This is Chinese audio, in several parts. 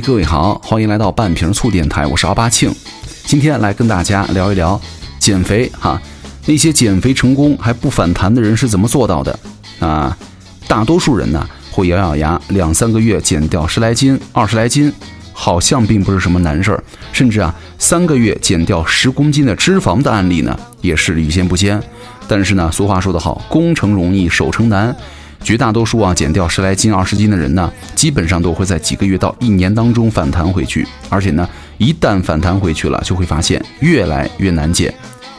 各位好，欢迎来到半瓶醋电台，我是阿巴庆，今天来跟大家聊一聊减肥哈。那些减肥成功还不反弹的人是怎么做到的啊？大多数人呢会咬咬牙，两三个月减掉十来斤、二十来斤，好像并不是什么难事儿。甚至啊，三个月减掉十公斤的脂肪的案例呢，也是屡见不鲜。但是呢，俗话说得好，攻城容易守城难。绝大多数啊，减掉十来斤、二十斤的人呢，基本上都会在几个月到一年当中反弹回去。而且呢，一旦反弹回去了，就会发现越来越难减，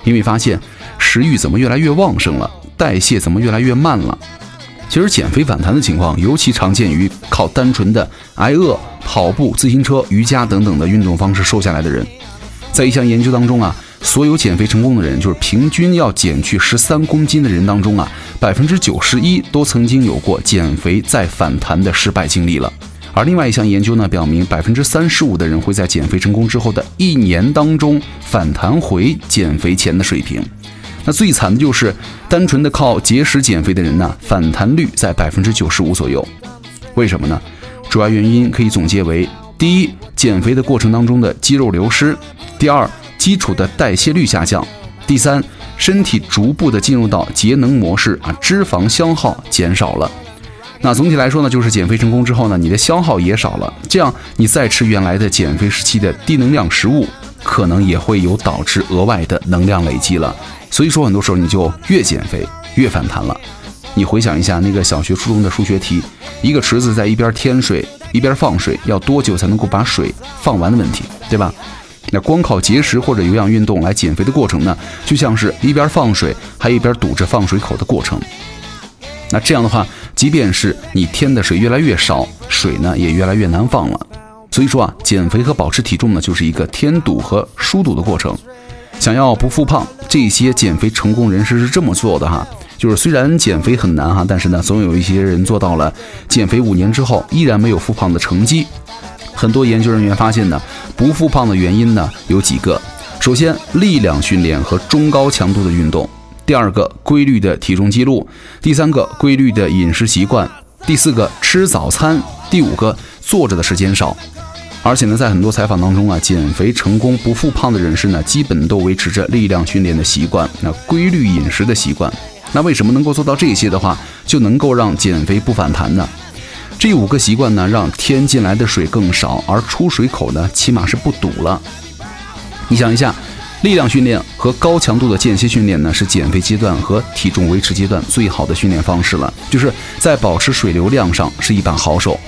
因为发现食欲怎么越来越旺盛了，代谢怎么越来越慢了。其实减肥反弹的情况尤其常见于靠单纯的挨饿、跑步、自行车、瑜伽等等的运动方式瘦下来的人。在一项研究当中啊。所有减肥成功的人，就是平均要减去十三公斤的人当中啊，百分之九十一都曾经有过减肥再反弹的失败经历了。而另外一项研究呢，表明百分之三十五的人会在减肥成功之后的一年当中反弹回减肥前的水平。那最惨的就是单纯的靠节食减肥的人呢，反弹率在百分之九十五左右。为什么呢？主要原因可以总结为：第一，减肥的过程当中的肌肉流失；第二。基础的代谢率下降，第三，身体逐步的进入到节能模式啊，脂肪消耗减少了。那总体来说呢，就是减肥成功之后呢，你的消耗也少了，这样你再吃原来的减肥时期的低能量食物，可能也会有导致额外的能量累积了。所以说，很多时候你就越减肥越反弹了。你回想一下那个小学初中的数学题，一个池子在一边添水一边放水，要多久才能够把水放完的问题，对吧？那光靠节食或者有氧运动来减肥的过程呢，就像是一边放水还一边堵着放水口的过程。那这样的话，即便是你添的水越来越少，水呢也越来越难放了。所以说啊，减肥和保持体重呢，就是一个添堵和疏堵的过程。想要不复胖，这些减肥成功人士是这么做的哈，就是虽然减肥很难哈，但是呢，总有一些人做到了减肥五年之后依然没有复胖的成绩。很多研究人员发现呢，不复胖的原因呢有几个。首先，力量训练和中高强度的运动；第二个，规律的体重记录；第三个，规律的饮食习惯；第四个，吃早餐；第五个，坐着的时间少。而且呢，在很多采访当中啊，减肥成功不复胖的人士呢，基本都维持着力量训练的习惯，那规律饮食的习惯。那为什么能够做到这些的话，就能够让减肥不反弹呢？这五个习惯呢，让添进来的水更少，而出水口呢，起码是不堵了。你想一下，力量训练和高强度的间歇训练呢，是减肥阶段和体重维持阶段最好的训练方式了，就是在保持水流量上是一把好手。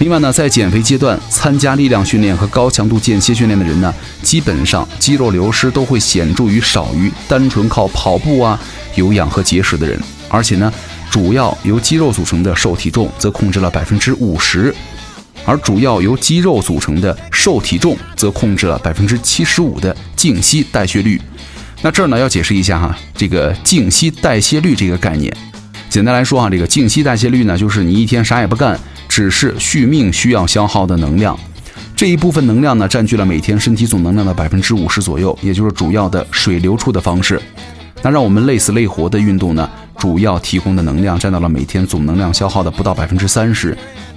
另外呢，在减肥阶段参加力量训练和高强度间歇训练的人呢，基本上肌肉流失都会显著于少于单纯靠跑步啊、有氧和节食的人，而且呢。主要由肌肉组成的瘦体重则控制了百分之五十，而主要由肌肉组成的瘦体重则控制了百分之七十五的静息代谢率。那这儿呢要解释一下哈，这个静息代谢率这个概念，简单来说啊，这个静息代谢率呢就是你一天啥也不干，只是续命需要消耗的能量，这一部分能量呢占据了每天身体总能量的百分之五十左右，也就是主要的水流出的方式。那让我们累死累活的运动呢？主要提供的能量占到了每天总能量消耗的不到百分之三十，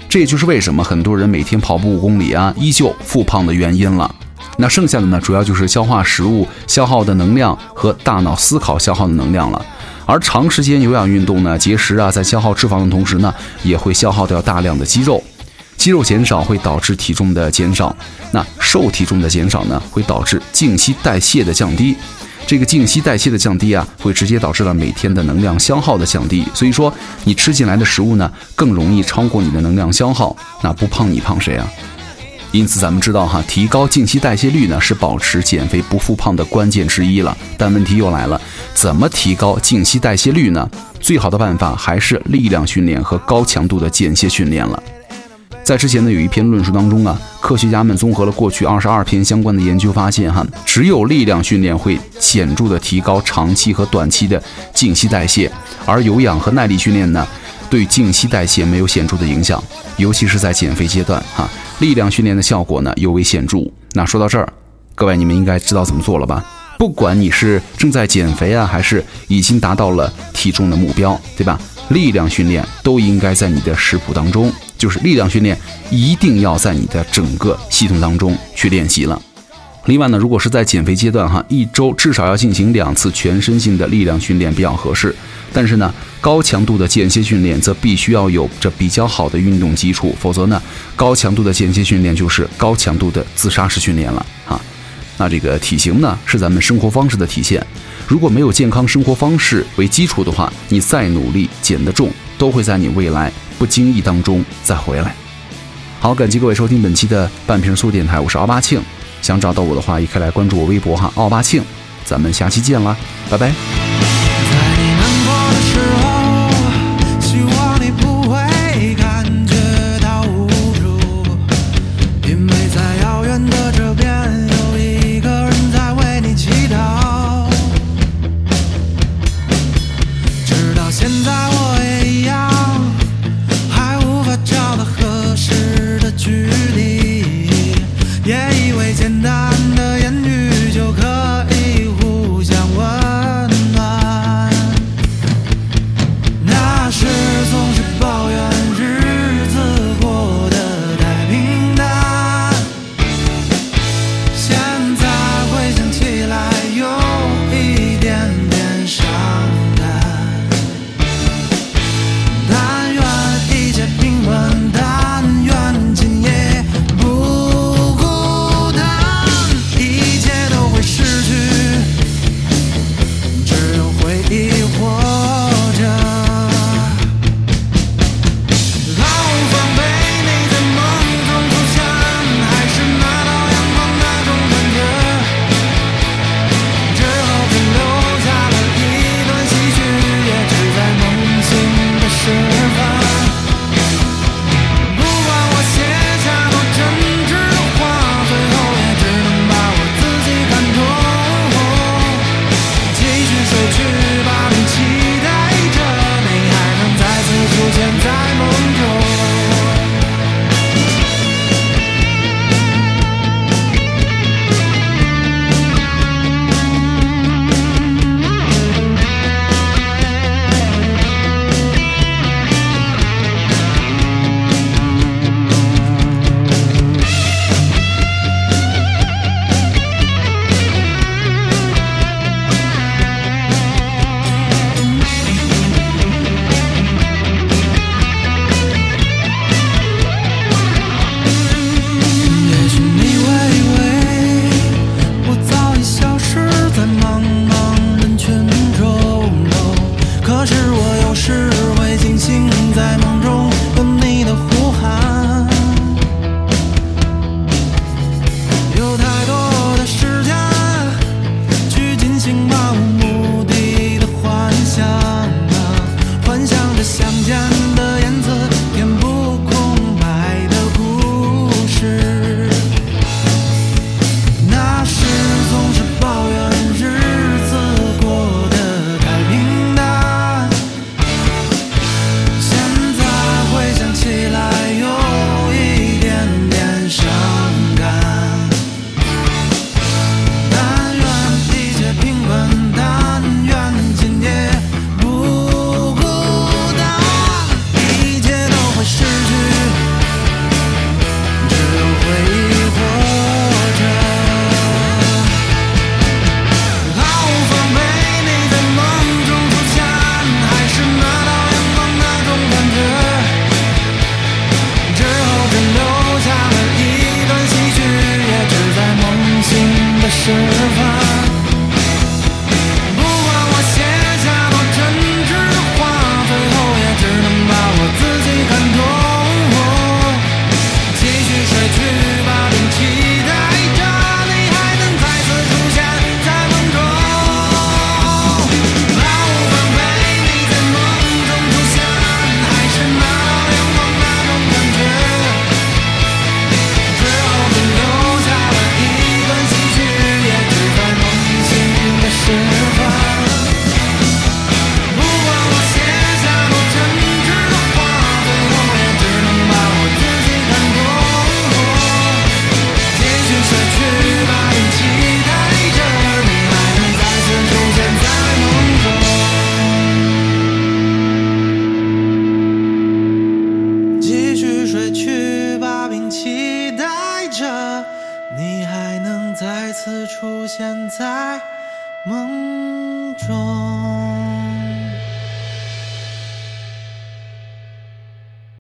这也就是为什么很多人每天跑步五公里啊，依旧复胖的原因了。那剩下的呢，主要就是消化食物消耗的能量和大脑思考消耗的能量了。而长时间有氧运动呢，节食啊，在消耗脂肪的同时呢，也会消耗掉大量的肌肉，肌肉减少会导致体重的减少，那瘦体重的减少呢，会导致静息代谢的降低。这个静息代谢的降低啊，会直接导致了每天的能量消耗的降低。所以说，你吃进来的食物呢，更容易超过你的能量消耗。那不胖你胖谁啊？因此，咱们知道哈，提高静息代谢率呢，是保持减肥不复胖的关键之一了。但问题又来了，怎么提高静息代谢率呢？最好的办法还是力量训练和高强度的间歇训练了。在之前呢，有一篇论述当中啊，科学家们综合了过去二十二篇相关的研究，发现哈，只有力量训练会显著的提高长期和短期的静息代谢，而有氧和耐力训练呢，对静息代谢没有显著的影响，尤其是在减肥阶段哈，力量训练的效果呢尤为显著。那说到这儿，各位你们应该知道怎么做了吧？不管你是正在减肥啊，还是已经达到了体重的目标，对吧？力量训练都应该在你的食谱当中。就是力量训练一定要在你的整个系统当中去练习了。另外呢，如果是在减肥阶段哈，一周至少要进行两次全身性的力量训练比较合适。但是呢，高强度的间歇训练则必须要有着比较好的运动基础，否则呢，高强度的间歇训练就是高强度的自杀式训练了啊。那这个体型呢，是咱们生活方式的体现。如果没有健康生活方式为基础的话，你再努力减得重，都会在你未来不经意当中再回来。好，感谢各位收听本期的半瓶醋电台，我是奥巴庆。想找到我的话，也可以来关注我微博哈，奥巴庆。咱们下期见啦，拜拜。